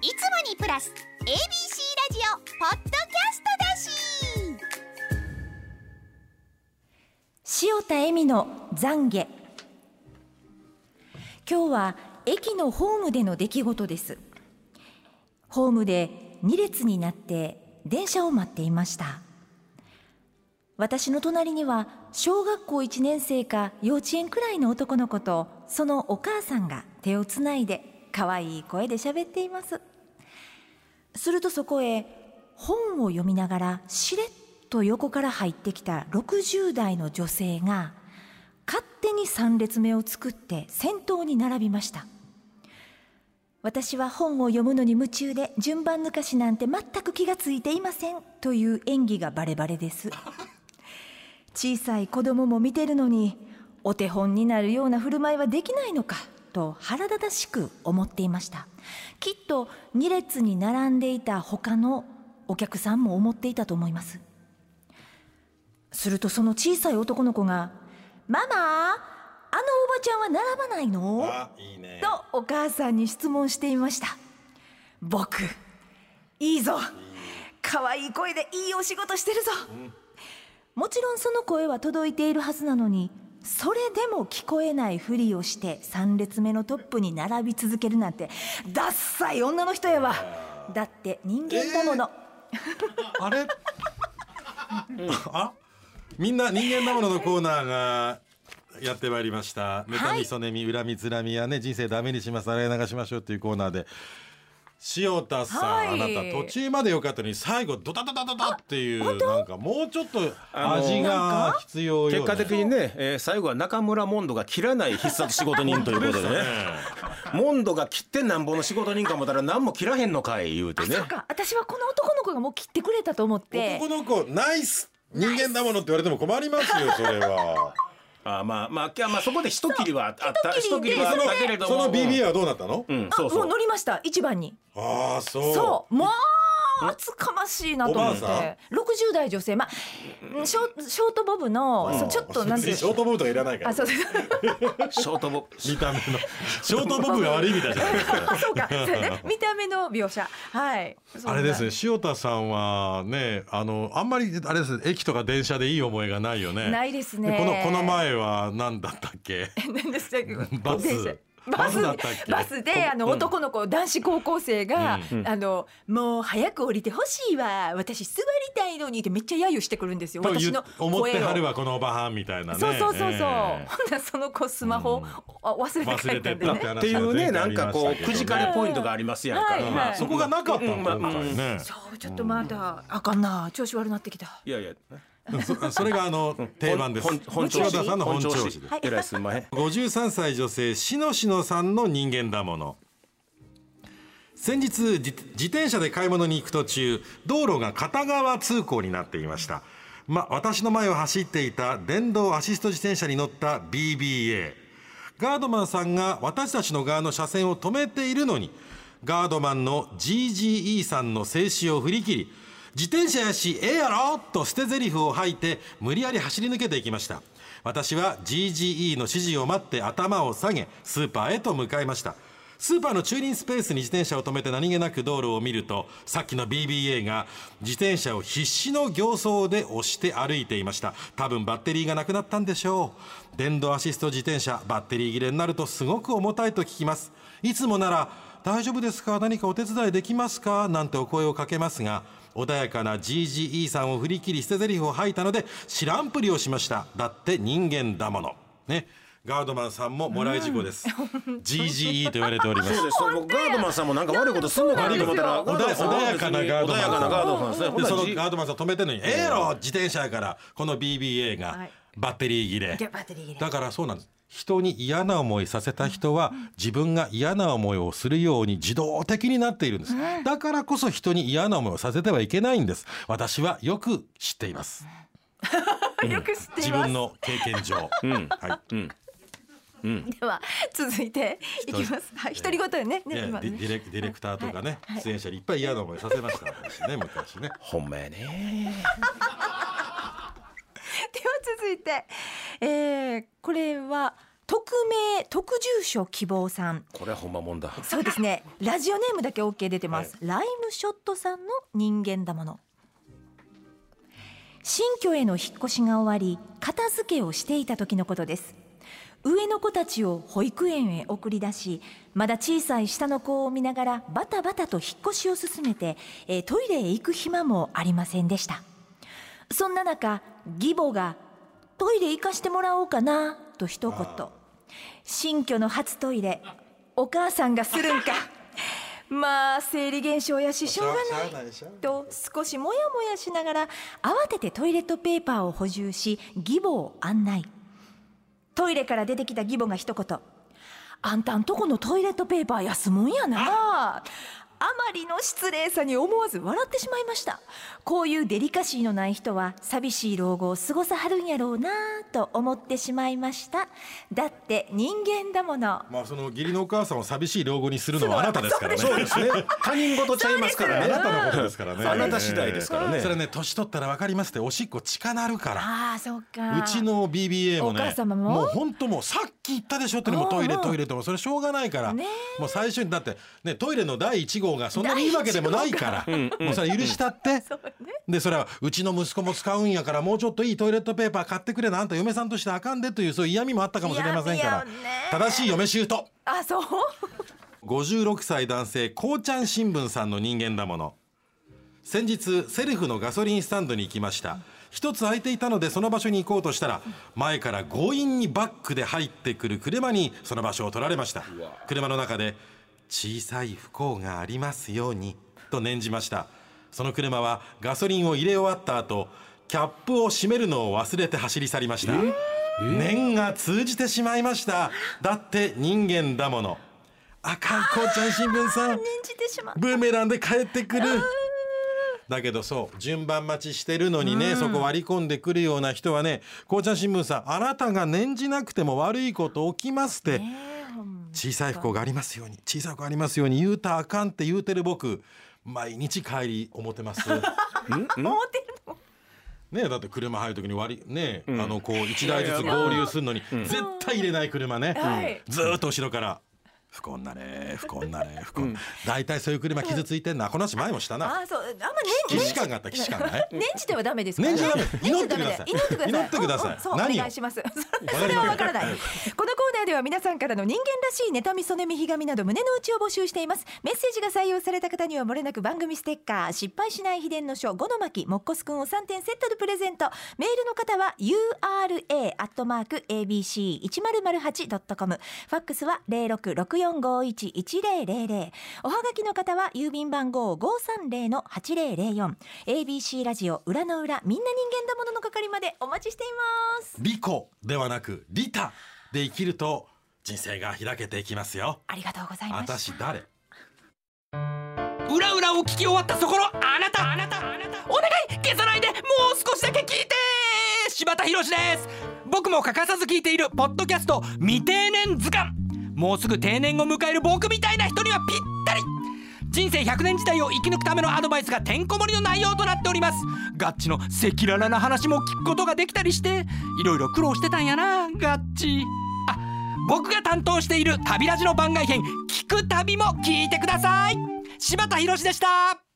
いつもにプラス ABC ラジオポッドキャストだし。塩田恵美の懺悔。今日は駅のホームでの出来事です。ホームで2列になって電車を待っていました。私の隣には小学校1年生か幼稚園くらいの男の子とそのお母さんが手をつないで可愛い声で喋っています。するとそこへ本を読みながらしれっと横から入ってきた60代の女性が勝手に3列目を作って先頭に並びました。私は本を読むのに夢中で順番抜かしなんて全く気がついていませんという演技がバレバレです。小さい子供も見てるのにお手本になるような振る舞いはできないのかと腹立たしく思っていました。きっと2列に並んでいた他のお客さんも思っていたと思います。するとその小さい男の子が「ママあのおばちゃんは並ばないの?」いいね。とお母さんに質問していました。僕いいぞ。可愛い声でいいお仕事してるぞ、うん。もちろんその声は届いているはずなのにそれでも聞こえないふりをして3列目のトップに並び続けるなんてダッサい女の人やわ。だって人間だもの、えー、あれ？あ？みんな人間だもののコーナーがやってまいりました。妬みそねみ恨みつらみやね人生ダメにします。洗い流しましょうというコーナーで塩田さん、はい、あなた途中まで良かったのに最後ドタドタドタっていうなんかもうちょっと味が必要結果的にね、えー、最後は中村モンドが切らない必殺仕事人ということでね。モンドが切ってなんぼの仕事人かもたら何も切らへんのかい言うてね。私はこの男の子がもう切ってくれたと思って。男の子ナイス人間だものって言われても困りますよそれは。あまあまあまあそこで一切りはあった一切りはあったけれどもその BB はどうなったの？うん、そうそうもう乗りました一番に。ああそう。そうまあ。厚かましいなと思って。60代女性。まあショショートボブのちょっとなんてショートボブとかいらないから。あそうショートボブ。見た目の。ショートボブが悪いみたいじゃないですか。そうか。そうね見た目の描写。はい。あれですね。塩田さんはねあのあんまりあれです駅とか電車でいい思いがないよね。ないですね。このこの前は何だったっけ？何でしたっけ？バスバスバスであの男の子、男子高校生が、あのもう早く降りてほしいわ私座りたいのにってめっちゃ揶揄してくるんですよ。私の思ってはるわこのおばはんみたいなね。そうそうそうそう、ほんなその子スマホ、忘れて帰ったんでね。っていうねなんかこうくじかれポイントがありますやんか、そこがなかったんだね、そうちょっとまだあかんな。調子悪なってきた。いやいやそ それがあの定番です。本調子さんの本調子です。えらいすんまへん。53歳女性しのしのさんの人間だもの。先日自転車で買い物に行く途中道路が片側通行になっていましたま私の前を走っていた電動アシスト自転車に乗った BBA ガードマンさんが私たちの側の車線を止めているのにガードマンの GGE さんの静止を振り切り自転車やしええやろ？と捨て台詞を吐いて無理やり走り抜けていきました。私は GGE の指示を待って頭を下げスーパーへと向かいました。スーパーの駐輪スペースに自転車を止めて何気なく道路を見るとさっきの BBA が自転車を必死の形相で押して歩いていました。多分バッテリーがなくなったんでしょう。電動アシスト自転車バッテリー切れになるとすごく重たいと聞きます。いつもなら大丈夫ですか？何かお手伝いできますか？なんてお声をかけますが穏やかな GGE さんを振り切り捨て台詞を吐いたので知らんぷりをしましただって人間だものねガードマンさんももらい事故です。GGE と言われております。そうです。ガードマンさんもなんか悪いことすんのかなと思ったら穏やかなガードマンさん。穏やかなガードマンですね。そのガードマンさん止めてるのに、ええやろ自転車やからこの BBA がバッテリー切れ。だからそうなんです。人に嫌な思いさせた人は自分が嫌な思いをするように自動的になっているんです。だからこそ人に嫌な思いをさせてはいけないんです。私はよく知っています。よく知っています。自分の経験上。うん、はい。うんうん、では続いていきます。はい、独り言ね。ねねディレディレクターとかね、出演者にいっぱい嫌な思いさせました私ね昔ね。ほんまやね。では続いて、えー、これは匿名特住所希望さん。これはほんまもんだ。そうですね。ラジオネームだけ OK 出てます、ライムショットさんの人間だもの。新居への引っ越しが終わり片付けをしていた時のことです。上の子たちを保育園へ送り出しまだ小さい下の子を見ながらバタバタと引っ越しを進めて、えートイレへ行く暇もありませんでした。そんな中義母が「トイレ行かしてもらおうかな」と一言。新居の初トイレお母さんがするんか。まあ生理現象やししょうがない。と少しもやもやしながら慌ててトイレットペーパーを補充し義母を案内。トイレから出てきた義母が一言「あんたんとこのトイレットペーパー安もんやな」あまりの失礼さに思わず笑ってしまいました。こういうデリカシーのない人は寂しい老後を過ごさはるんやろうなと思ってしまいました。だって人間だもの。まあその義理のお母さんを寂しい老後にするのはあなたですからね。そうですね。他人事ちゃいますからね。あなたのことですからね。あなた次第ですからねそれね年取ったら分かりますって。おしっこ近なるから。ああそっか。うちの BBA もねお母様もう本当もうさっき言ったでしょってのもトイレトイレともそれしょうがないから、ねもう最初にだってねトイレの第1号がそんなにいいわけでもないからもうそれ許したって。でそれはうちの息子も使うんやからもうちょっといいトイレットペーパー買ってくれなあんた嫁さんとしてあかんでというそういう嫌味もあったかもしれませんから。正しい嫁姑。あそう。56歳男性こうちゃん新聞さんの人間だもの。先日セルフのガソリンスタンドに行きました一つ空いていたのでその場所に行こうとしたら前から強引にバックで入ってくる車にその場所を取られました。車の中で「小さい不幸がありますように」と念じました。その車はガソリンを入れ終わった後キャップを閉めるのを忘れて走り去りました。念が通じてしまいました。だって人間だもの。あかんこうちゃん新聞さん念じてしまった。ブーメランで帰ってくるだけどそう順番待ちしてるのにね、そこ割り込んでくるような人はねこうちゃん新聞さんあなたが念じなくても悪いこと起きますって、小さい不幸がありますように小さい不幸がありますように言うたらあかんって言うてる僕毎日帰り思ってます。思ってるのねだって車入る時に割りね、あのこう一台ずつ合流するのに絶対入れない車ね、はい。ずーっと後ろから不幸になれ不幸になれ 不幸、大体そういう車傷ついてんな。この話前もしたな。あそう。あんま既念視感があった。既視感がね。念じてはダメです。か念じてはダメ。祈ってください。祈ってください。祈ってください。うんうん。そうお願いします。それはわからない。このコーナーでは皆さんからの人間らしい妬みそねみひがみなど胸の内を募集しています。メッセージが採用された方にはもれなく番組ステッカー失敗しない秘伝の書五の巻もっこすくんを3点セットでプレゼント。メールの方は ura アットマーク abc 一0 0 8ドットコム。ファックスは零四五一一零零零。おはがきの方は郵便番号五三零の八零零四。ABC ラジオ裏の裏みんな人間だものの係までお待ちしています。リコではなくリタで生きると人生が開けていきますよ。ありがとうございます。私誰？裏裏を聞き終わったそこのあなた。あなた。お願い。消さないでもう少しだけ聞いて柴田博です。僕も欠かさず聞いているポッドキャスト未定年図鑑もうすぐ定年を迎える僕みたいな人にはぴったり。人生100年時代を生き抜くためのアドバイスがてんこ盛りの内容となっております。ガッチの赤裸々な話も聞くことができたりしていろいろ苦労してたんやなガッチ。あ僕が担当している旅ラジの番外編聞く旅も聞いてください。柴田博でした。